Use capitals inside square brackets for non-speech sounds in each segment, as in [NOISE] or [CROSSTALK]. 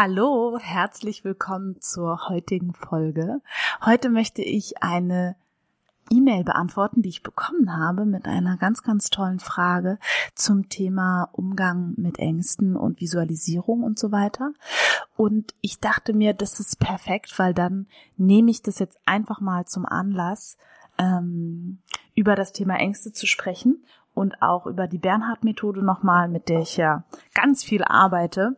Hallo, herzlich willkommen zur heutigen Folge. Heute möchte ich eine E-Mail beantworten, die ich bekommen habe mit einer ganz, ganz tollen Frage zum Thema Umgang mit Ängsten und Visualisierung und so weiter. Und ich dachte mir, das ist perfekt, weil dann nehme ich das jetzt einfach mal zum Anlass, ähm, über das Thema Ängste zu sprechen und auch über die Bernhard-Methode nochmal, mit der ich ja ganz viel arbeite.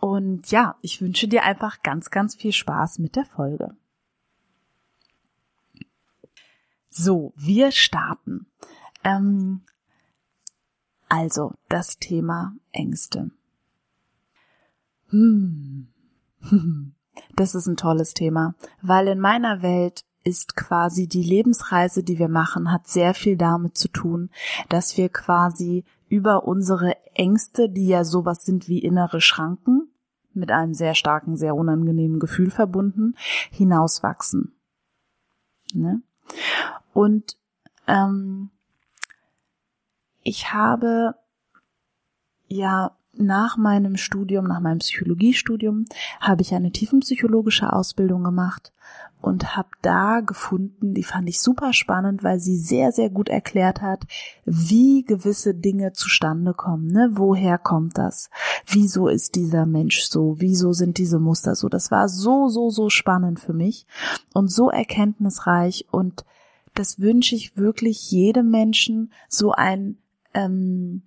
Und ja, ich wünsche dir einfach ganz, ganz viel Spaß mit der Folge. So, wir starten. Ähm, also, das Thema Ängste. Hm. [LAUGHS] Das ist ein tolles Thema, weil in meiner Welt ist quasi die Lebensreise, die wir machen, hat sehr viel damit zu tun, dass wir quasi über unsere Ängste, die ja sowas sind wie innere Schranken, mit einem sehr starken, sehr unangenehmen Gefühl verbunden, hinauswachsen. Ne? Und ähm, ich habe ja nach meinem Studium, nach meinem Psychologiestudium, habe ich eine tiefenpsychologische Ausbildung gemacht und habe da gefunden, die fand ich super spannend, weil sie sehr, sehr gut erklärt hat, wie gewisse Dinge zustande kommen. Ne? Woher kommt das? Wieso ist dieser Mensch so? Wieso sind diese Muster so? Das war so, so, so spannend für mich und so erkenntnisreich und das wünsche ich wirklich jedem Menschen, so ein ähm,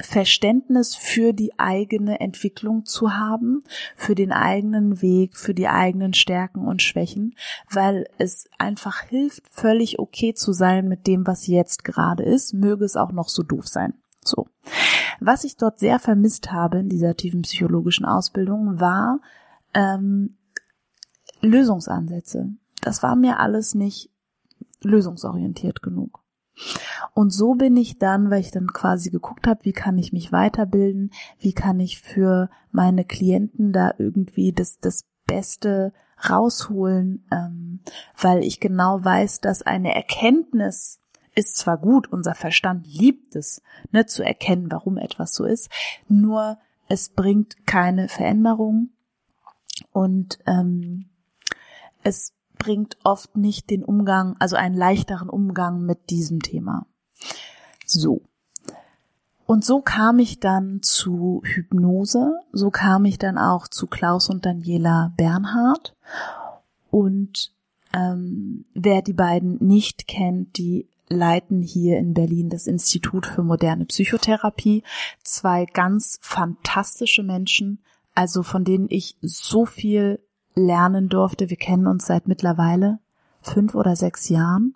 Verständnis für die eigene Entwicklung zu haben, für den eigenen Weg, für die eigenen Stärken und Schwächen, weil es einfach hilft, völlig okay zu sein mit dem, was jetzt gerade ist, möge es auch noch so doof sein. So. Was ich dort sehr vermisst habe in dieser tiefen psychologischen Ausbildung war ähm, Lösungsansätze. Das war mir alles nicht lösungsorientiert genug. Und so bin ich dann, weil ich dann quasi geguckt habe, wie kann ich mich weiterbilden, wie kann ich für meine Klienten da irgendwie das, das Beste rausholen, ähm, weil ich genau weiß, dass eine Erkenntnis ist zwar gut, unser Verstand liebt es, ne, zu erkennen, warum etwas so ist, nur es bringt keine Veränderung. Und ähm, es bringt oft nicht den Umgang, also einen leichteren Umgang mit diesem Thema. So. Und so kam ich dann zu Hypnose, so kam ich dann auch zu Klaus und Daniela Bernhard. Und ähm, wer die beiden nicht kennt, die leiten hier in Berlin das Institut für moderne Psychotherapie. Zwei ganz fantastische Menschen, also von denen ich so viel lernen durfte. Wir kennen uns seit mittlerweile fünf oder sechs Jahren.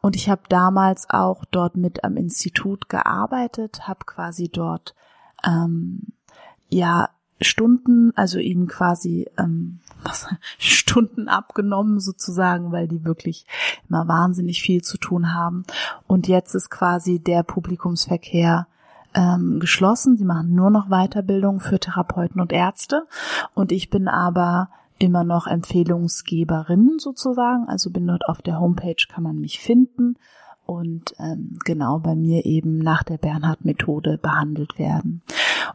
Und ich habe damals auch dort mit am Institut gearbeitet, habe quasi dort ähm, ja Stunden, also ihnen quasi ähm, [LAUGHS] was, Stunden abgenommen sozusagen, weil die wirklich immer wahnsinnig viel zu tun haben. Und jetzt ist quasi der Publikumsverkehr ähm, geschlossen. Sie machen nur noch Weiterbildung für Therapeuten und Ärzte. Und ich bin aber immer noch Empfehlungsgeberin sozusagen. Also bin dort auf der Homepage, kann man mich finden und ähm, genau bei mir eben nach der Bernhard-Methode behandelt werden.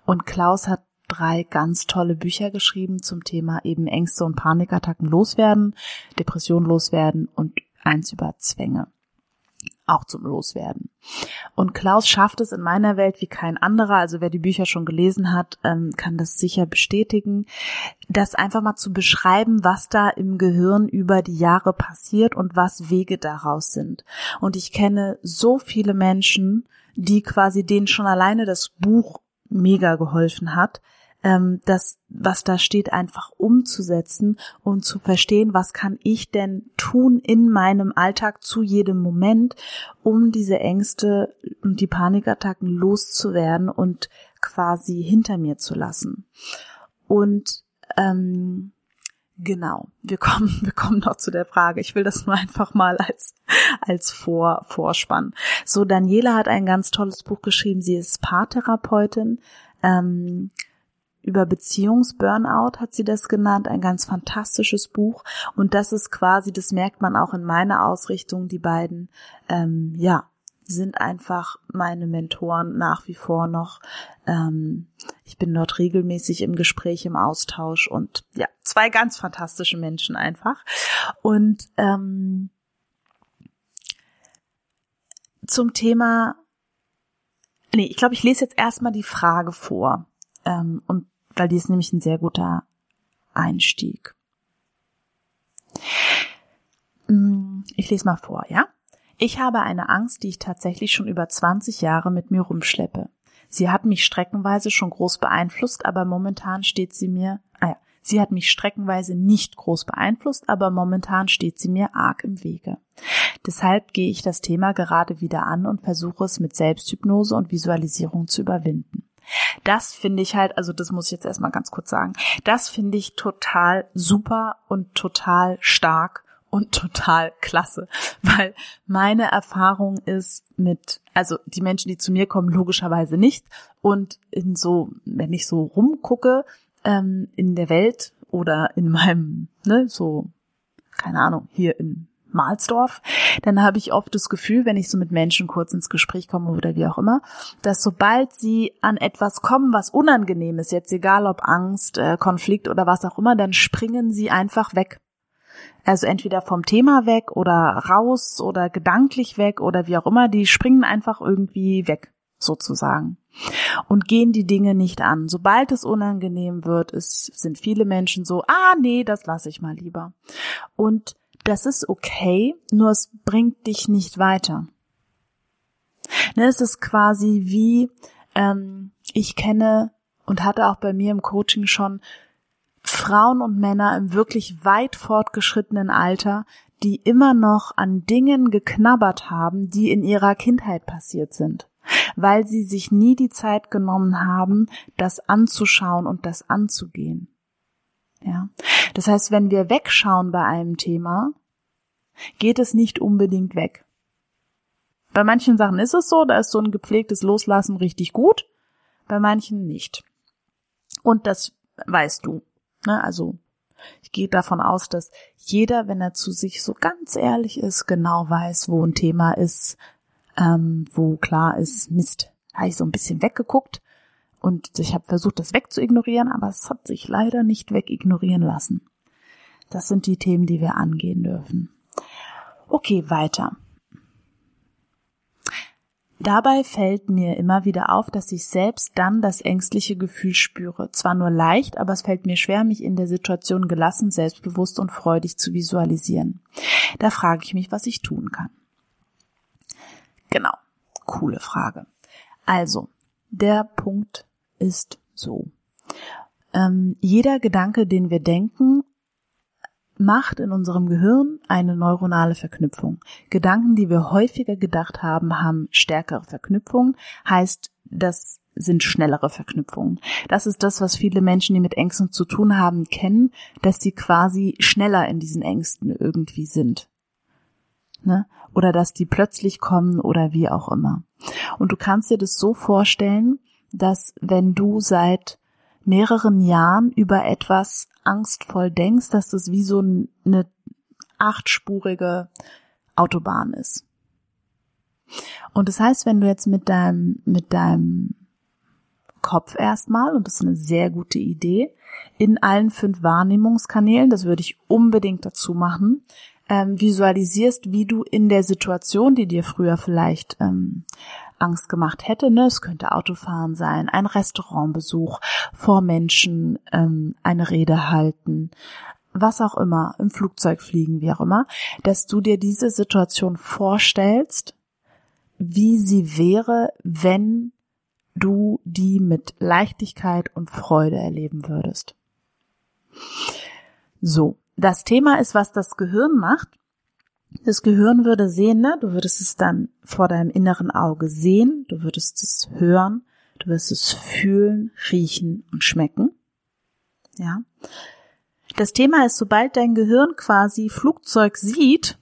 Und Klaus hat drei ganz tolle Bücher geschrieben zum Thema eben Ängste und Panikattacken loswerden, Depression loswerden und eins über Zwänge auch zum Loswerden. Und Klaus schafft es in meiner Welt wie kein anderer, also wer die Bücher schon gelesen hat, ähm, kann das sicher bestätigen, das einfach mal zu beschreiben, was da im Gehirn über die Jahre passiert und was Wege daraus sind. Und ich kenne so viele Menschen, die quasi denen schon alleine das Buch mega geholfen hat, ähm, das, was da steht, einfach umzusetzen und zu verstehen, was kann ich denn tun in meinem Alltag zu jedem Moment, um diese Ängste und die Panikattacken loszuwerden und quasi hinter mir zu lassen. Und ähm, Genau, wir kommen, [LAUGHS] wir kommen noch zu der Frage. Ich will das nur einfach mal als, als Vor, Vorspann. So, Daniela hat ein ganz tolles Buch geschrieben. Sie ist Paartherapeutin. Ähm, über Beziehungsburnout hat sie das genannt, ein ganz fantastisches Buch. Und das ist quasi, das merkt man auch in meiner Ausrichtung, die beiden, ähm, ja, sind einfach meine Mentoren nach wie vor noch. Ähm, ich bin dort regelmäßig im Gespräch, im Austausch und ja, zwei ganz fantastische Menschen einfach. Und ähm, zum Thema, nee, ich glaube, ich lese jetzt erstmal die Frage vor. Ähm, und weil die ist nämlich ein sehr guter Einstieg. Mm, ich lese mal vor, ja? Ich habe eine Angst, die ich tatsächlich schon über 20 Jahre mit mir rumschleppe. Sie hat mich streckenweise schon groß beeinflusst, aber momentan steht sie mir, ah ja, sie hat mich streckenweise nicht groß beeinflusst, aber momentan steht sie mir arg im Wege. Deshalb gehe ich das Thema gerade wieder an und versuche es mit Selbsthypnose und Visualisierung zu überwinden. Das finde ich halt, also das muss ich jetzt erstmal ganz kurz sagen, das finde ich total super und total stark und total klasse, weil meine Erfahrung ist mit, also die Menschen, die zu mir kommen, logischerweise nicht. Und in so, wenn ich so rumgucke ähm, in der Welt oder in meinem, ne, so, keine Ahnung, hier in Mahlsdorf, dann habe ich oft das Gefühl, wenn ich so mit Menschen kurz ins Gespräch komme oder wie auch immer, dass sobald sie an etwas kommen, was unangenehm ist, jetzt egal ob Angst, äh, Konflikt oder was auch immer, dann springen sie einfach weg. Also entweder vom Thema weg oder raus oder gedanklich weg oder wie auch immer, die springen einfach irgendwie weg, sozusagen. Und gehen die Dinge nicht an. Sobald es unangenehm wird, ist, sind viele Menschen so, ah nee, das lasse ich mal lieber. Und das ist okay, nur es bringt dich nicht weiter. Ne, es ist quasi wie, ähm, ich kenne und hatte auch bei mir im Coaching schon Frauen und Männer im wirklich weit fortgeschrittenen Alter, die immer noch an Dingen geknabbert haben, die in ihrer Kindheit passiert sind, weil sie sich nie die Zeit genommen haben, das anzuschauen und das anzugehen. Ja. Das heißt, wenn wir wegschauen bei einem Thema, geht es nicht unbedingt weg. Bei manchen Sachen ist es so, da ist so ein gepflegtes Loslassen richtig gut, bei manchen nicht. Und das weißt du. Ne? Also ich gehe davon aus, dass jeder, wenn er zu sich so ganz ehrlich ist, genau weiß, wo ein Thema ist, ähm, wo klar ist, Mist, habe ich so ein bisschen weggeguckt und ich habe versucht, das wegzuignorieren, aber es hat sich leider nicht wegignorieren lassen. Das sind die Themen, die wir angehen dürfen. Okay, weiter. Dabei fällt mir immer wieder auf, dass ich selbst dann das ängstliche Gefühl spüre. Zwar nur leicht, aber es fällt mir schwer, mich in der Situation gelassen, selbstbewusst und freudig zu visualisieren. Da frage ich mich, was ich tun kann. Genau, coole Frage. Also, der Punkt ist so. Ähm, jeder Gedanke, den wir denken, macht in unserem Gehirn eine neuronale Verknüpfung. Gedanken, die wir häufiger gedacht haben, haben stärkere Verknüpfungen, heißt, das sind schnellere Verknüpfungen. Das ist das, was viele Menschen, die mit Ängsten zu tun haben, kennen, dass sie quasi schneller in diesen Ängsten irgendwie sind. Ne? Oder dass die plötzlich kommen oder wie auch immer. Und du kannst dir das so vorstellen, dass wenn du seit mehreren Jahren über etwas angstvoll denkst, dass das wie so eine achtspurige Autobahn ist. Und das heißt, wenn du jetzt mit deinem, mit deinem Kopf erstmal, und das ist eine sehr gute Idee, in allen fünf Wahrnehmungskanälen, das würde ich unbedingt dazu machen, ähm, visualisierst, wie du in der Situation, die dir früher vielleicht ähm, Angst gemacht hätte. Ne? Es könnte Autofahren sein, ein Restaurantbesuch, vor Menschen ähm, eine Rede halten, was auch immer, im Flugzeug fliegen, wie auch immer, dass du dir diese Situation vorstellst, wie sie wäre, wenn du die mit Leichtigkeit und Freude erleben würdest. So, das Thema ist, was das Gehirn macht. Das Gehirn würde sehen, ne? du würdest es dann vor deinem inneren Auge sehen, du würdest es hören, du wirst es fühlen, riechen und schmecken. Ja. Das Thema ist, sobald dein Gehirn quasi Flugzeug sieht,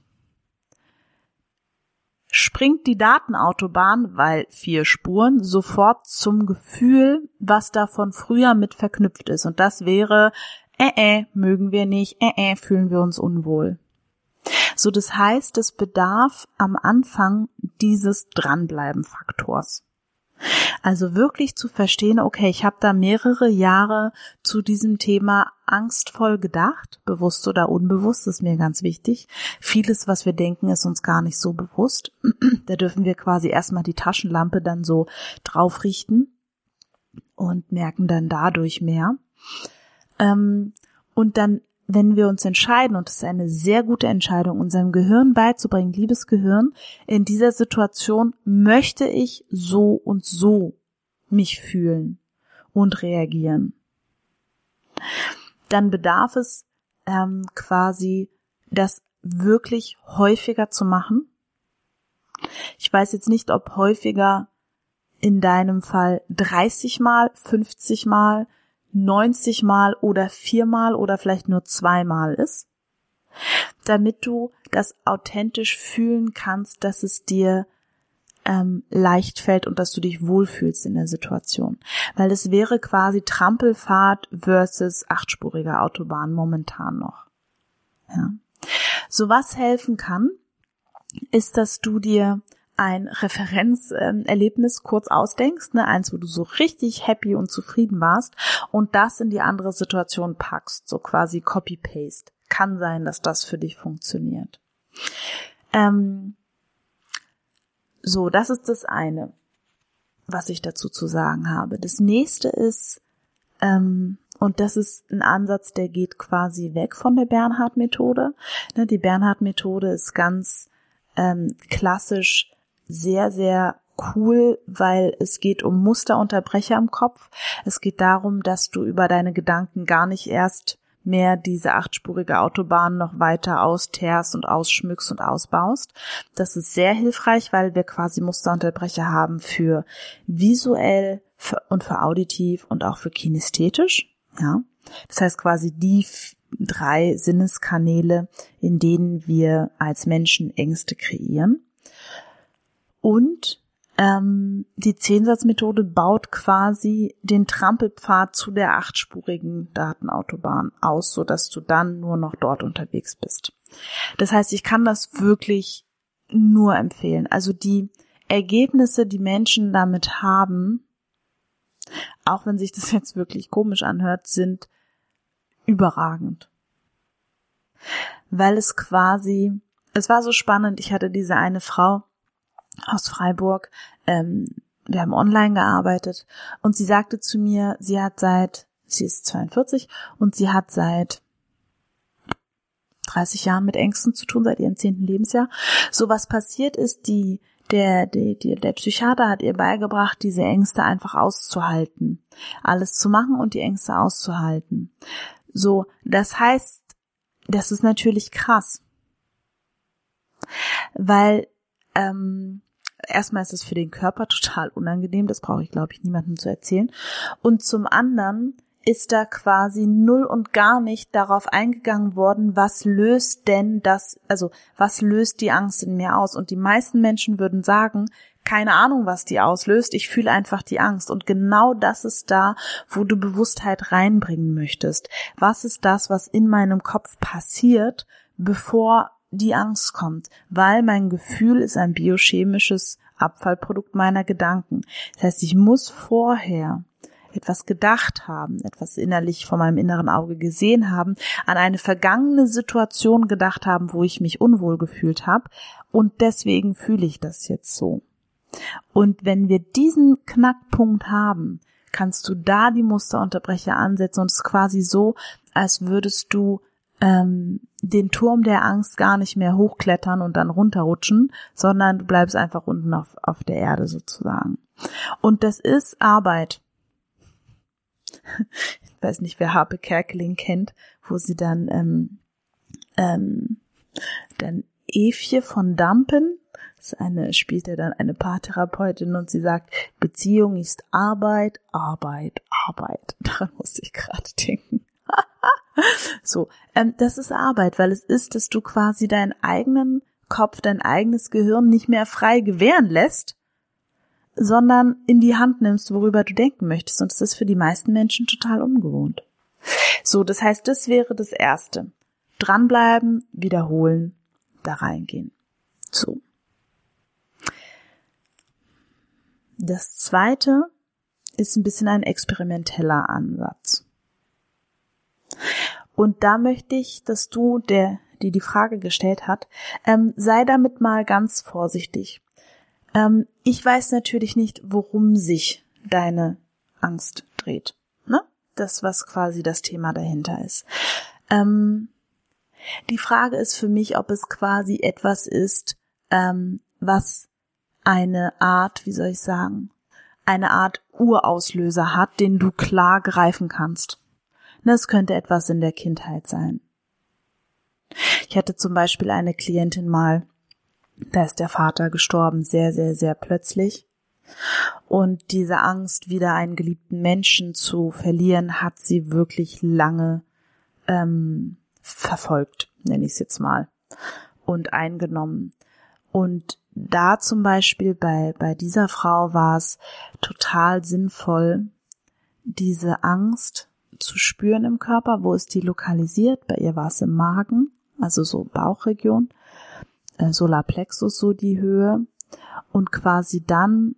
springt die Datenautobahn, weil vier Spuren, sofort zum Gefühl, was davon früher mit verknüpft ist. Und das wäre, äh, äh, mögen wir nicht, äh, äh, fühlen wir uns unwohl. So, das heißt, es bedarf am Anfang dieses Dranbleiben-Faktors. Also wirklich zu verstehen, okay, ich habe da mehrere Jahre zu diesem Thema angstvoll gedacht, bewusst oder unbewusst, ist mir ganz wichtig. Vieles, was wir denken, ist uns gar nicht so bewusst. [CLEARS THROAT] da dürfen wir quasi erstmal die Taschenlampe dann so drauf richten und merken dann dadurch mehr. Ähm, und dann wenn wir uns entscheiden, und es ist eine sehr gute Entscheidung, unserem Gehirn beizubringen, liebes Gehirn, in dieser Situation möchte ich so und so mich fühlen und reagieren, dann bedarf es ähm, quasi, das wirklich häufiger zu machen. Ich weiß jetzt nicht, ob häufiger in deinem Fall 30 mal, 50 mal, 90 mal oder viermal oder vielleicht nur zweimal ist, damit du das authentisch fühlen kannst, dass es dir ähm, leicht fällt und dass du dich wohlfühlst in der Situation. Weil es wäre quasi Trampelfahrt versus achtspurige Autobahn momentan noch. Ja. So was helfen kann, ist, dass du dir ein Referenzerlebnis kurz ausdenkst, ne, eins, wo du so richtig happy und zufrieden warst und das in die andere Situation packst, so quasi Copy-Paste. Kann sein, dass das für dich funktioniert. Ähm, so, das ist das eine, was ich dazu zu sagen habe. Das nächste ist, ähm, und das ist ein Ansatz, der geht quasi weg von der Bernhard-Methode. Ne, die Bernhard-Methode ist ganz ähm, klassisch sehr, sehr cool, weil es geht um Musterunterbrecher im Kopf. Es geht darum, dass du über deine Gedanken gar nicht erst mehr diese achtspurige Autobahn noch weiter austeerst und ausschmückst und ausbaust. Das ist sehr hilfreich, weil wir quasi Musterunterbrecher haben für visuell und für auditiv und auch für kinästhetisch. Ja, das heißt quasi die drei Sinneskanäle, in denen wir als Menschen Ängste kreieren. Und ähm, die Zehnsatzmethode baut quasi den Trampelpfad zu der achtspurigen Datenautobahn aus, so dass du dann nur noch dort unterwegs bist. Das heißt, ich kann das wirklich nur empfehlen. Also die Ergebnisse, die Menschen damit haben, auch wenn sich das [LAUGHS] jetzt wirklich komisch anhört, sind überragend. Weil es quasi, es war so spannend, ich hatte diese eine Frau, aus Freiburg. Ähm, wir haben online gearbeitet und sie sagte zu mir, sie hat seit, sie ist 42 und sie hat seit 30 Jahren mit Ängsten zu tun, seit ihrem zehnten Lebensjahr. So was passiert ist, die, der, der, der, der Psychiater hat ihr beigebracht, diese Ängste einfach auszuhalten. Alles zu machen und die Ängste auszuhalten. So, das heißt, das ist natürlich krass. Weil ähm, erstmal ist es für den Körper total unangenehm, das brauche ich, glaube ich, niemandem zu erzählen. Und zum anderen ist da quasi null und gar nicht darauf eingegangen worden, was löst denn das, also was löst die Angst in mir aus? Und die meisten Menschen würden sagen, keine Ahnung, was die auslöst, ich fühle einfach die Angst. Und genau das ist da, wo du Bewusstheit reinbringen möchtest. Was ist das, was in meinem Kopf passiert, bevor die Angst kommt, weil mein Gefühl ist ein biochemisches Abfallprodukt meiner Gedanken. Das heißt, ich muss vorher etwas gedacht haben, etwas innerlich vor meinem inneren Auge gesehen haben, an eine vergangene Situation gedacht haben, wo ich mich unwohl gefühlt habe und deswegen fühle ich das jetzt so. Und wenn wir diesen Knackpunkt haben, kannst du da die Musterunterbrecher ansetzen und es ist quasi so, als würdest du ähm, den Turm der Angst gar nicht mehr hochklettern und dann runterrutschen, sondern du bleibst einfach unten auf, auf der Erde sozusagen. Und das ist Arbeit. Ich weiß nicht, wer Harpe Kerkeling kennt, wo sie dann ähm, ähm, dann Evje von Dampen, das ist eine, spielt er dann eine Paartherapeutin und sie sagt, Beziehung ist Arbeit, Arbeit, Arbeit. [LAUGHS] Daran musste ich gerade denken. [LAUGHS] So, ähm, das ist Arbeit, weil es ist, dass du quasi deinen eigenen Kopf, dein eigenes Gehirn nicht mehr frei gewähren lässt, sondern in die Hand nimmst, worüber du denken möchtest. Und das ist für die meisten Menschen total ungewohnt. So, das heißt, das wäre das Erste. Dranbleiben, wiederholen, da reingehen. So. Das Zweite ist ein bisschen ein experimenteller Ansatz. Und da möchte ich, dass du, der, die die Frage gestellt hat, ähm, sei damit mal ganz vorsichtig. Ähm, ich weiß natürlich nicht, worum sich deine Angst dreht. Ne? Das, was quasi das Thema dahinter ist. Ähm, die Frage ist für mich, ob es quasi etwas ist, ähm, was eine Art, wie soll ich sagen, eine Art Urauslöser hat, den du klar greifen kannst. Das könnte etwas in der Kindheit sein. Ich hatte zum Beispiel eine Klientin mal, da ist der Vater gestorben, sehr, sehr, sehr plötzlich. Und diese Angst, wieder einen geliebten Menschen zu verlieren, hat sie wirklich lange ähm, verfolgt, nenne ich es jetzt mal, und eingenommen. Und da zum Beispiel bei, bei dieser Frau war es total sinnvoll, diese Angst zu spüren im Körper. Wo ist die lokalisiert? Bei ihr war es im Magen, also so Bauchregion, äh, Solarplexus so die Höhe und quasi dann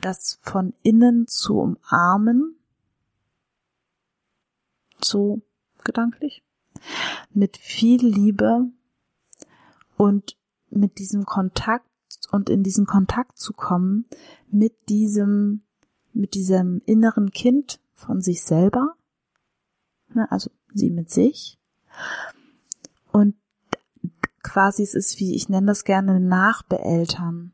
das von innen zu umarmen, so gedanklich, mit viel Liebe und mit diesem Kontakt und in diesen Kontakt zu kommen mit diesem, mit diesem inneren Kind von sich selber, ne, also sie mit sich. Und quasi es ist wie, ich nenne das gerne Nachbeeltern.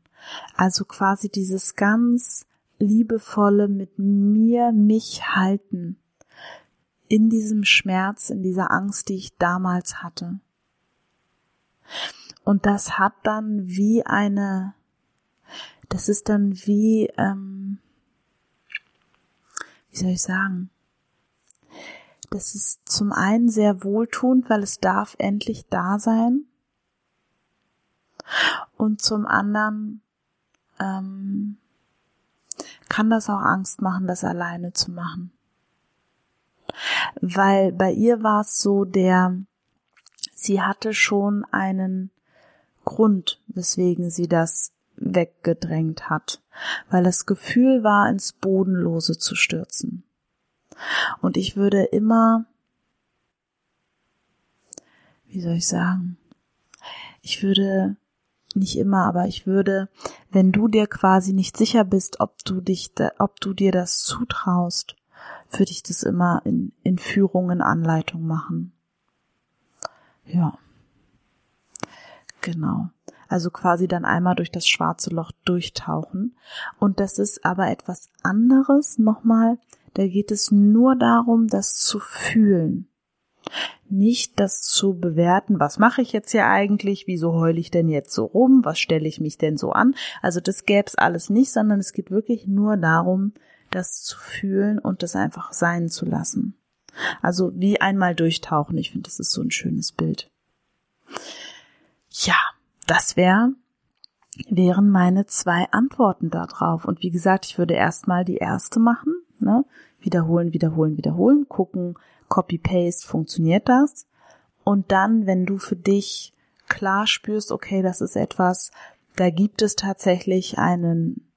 Also quasi dieses ganz liebevolle mit mir, mich halten. In diesem Schmerz, in dieser Angst, die ich damals hatte. Und das hat dann wie eine, das ist dann wie, ähm, wie soll ich sagen? Das ist zum einen sehr wohltuend, weil es darf endlich da sein. Und zum anderen ähm, kann das auch Angst machen, das alleine zu machen. Weil bei ihr war es so, der, sie hatte schon einen Grund, weswegen sie das weggedrängt hat, weil das Gefühl war, ins Bodenlose zu stürzen. Und ich würde immer, wie soll ich sagen, ich würde nicht immer, aber ich würde, wenn du dir quasi nicht sicher bist, ob du dich, ob du dir das zutraust, würde ich das immer in, in Führung, in Anleitung machen. Ja. Genau. Also quasi dann einmal durch das schwarze Loch durchtauchen. Und das ist aber etwas anderes nochmal. Da geht es nur darum, das zu fühlen. Nicht das zu bewerten, was mache ich jetzt hier eigentlich, wieso heule ich denn jetzt so rum, was stelle ich mich denn so an. Also das gäbe es alles nicht, sondern es geht wirklich nur darum, das zu fühlen und das einfach sein zu lassen. Also wie einmal durchtauchen. Ich finde, das ist so ein schönes Bild. Ja, das wäre wären meine zwei Antworten darauf. Und wie gesagt, ich würde erstmal die erste machen, ne? Wiederholen, wiederholen, wiederholen, gucken, Copy-Paste, funktioniert das? Und dann, wenn du für dich klar spürst, okay, das ist etwas, da gibt es tatsächlich einen,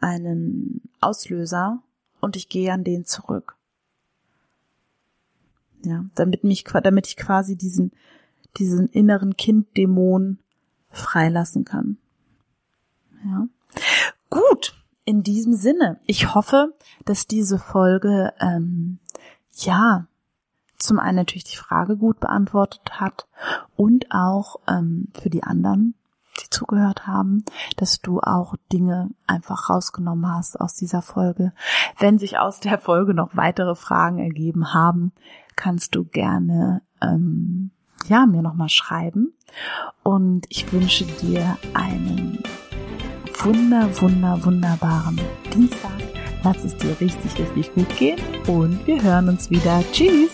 einen Auslöser und ich gehe an den zurück. Ja, damit mich, damit ich quasi diesen, diesen inneren Kinddämon freilassen kann. Ja. Gut, in diesem Sinne. Ich hoffe, dass diese Folge ähm, ja zum einen natürlich die Frage gut beantwortet hat und auch ähm, für die anderen, die zugehört haben, dass du auch Dinge einfach rausgenommen hast aus dieser Folge. Wenn sich aus der Folge noch weitere Fragen ergeben haben, kannst du gerne ähm, ja, mir nochmal schreiben. Und ich wünsche dir einen wunder, wunder, wunderbaren Dienstag. Lass es dir richtig, richtig gut gehen und wir hören uns wieder. Tschüss!